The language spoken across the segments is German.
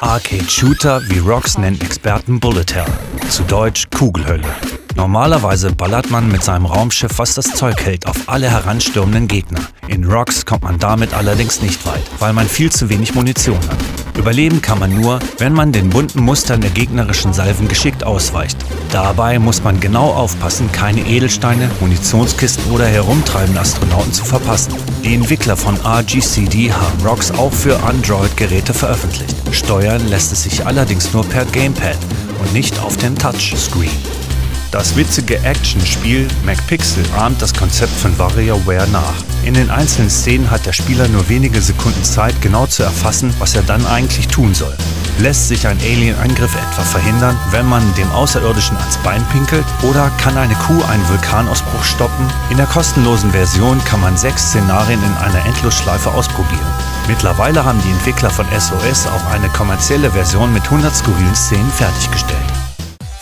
Arcade-Shooter, wie Rocks nennen Experten Bullet Hell, zu Deutsch Kugelhölle. Normalerweise ballert man mit seinem Raumschiff, was das Zeug hält, auf alle heranstürmenden Gegner. In Rocks kommt man damit allerdings nicht weit, weil man viel zu wenig Munition hat. Überleben kann man nur, wenn man den bunten Mustern der gegnerischen Salven geschickt ausweicht. Dabei muss man genau aufpassen, keine Edelsteine, Munitionskisten oder herumtreibende Astronauten zu verpassen. Die Entwickler von RGCD haben Rocks auch für Android-Geräte veröffentlicht. Steuern lässt es sich allerdings nur per Gamepad und nicht auf dem Touchscreen. Das witzige Actionspiel MacPixel ahmt das Konzept von WarioWare nach. In den einzelnen Szenen hat der Spieler nur wenige Sekunden Zeit, genau zu erfassen, was er dann eigentlich tun soll. Lässt sich ein Alien-Angriff etwa verhindern, wenn man dem Außerirdischen ans Bein pinkelt? Oder kann eine Kuh einen Vulkanausbruch stoppen? In der kostenlosen Version kann man sechs Szenarien in einer Endlosschleife ausprobieren. Mittlerweile haben die Entwickler von SOS auch eine kommerzielle Version mit 100 skurrilen Szenen fertiggestellt.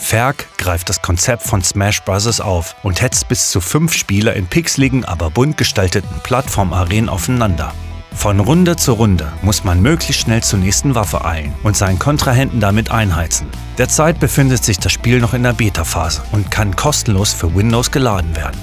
Ferg greift das Konzept von Smash Bros. auf und hetzt bis zu fünf Spieler in pixeligen, aber bunt gestalteten Plattformarenen aufeinander. Von Runde zu Runde muss man möglichst schnell zur nächsten Waffe eilen und seinen Kontrahenten damit einheizen. Derzeit befindet sich das Spiel noch in der Beta-Phase und kann kostenlos für Windows geladen werden.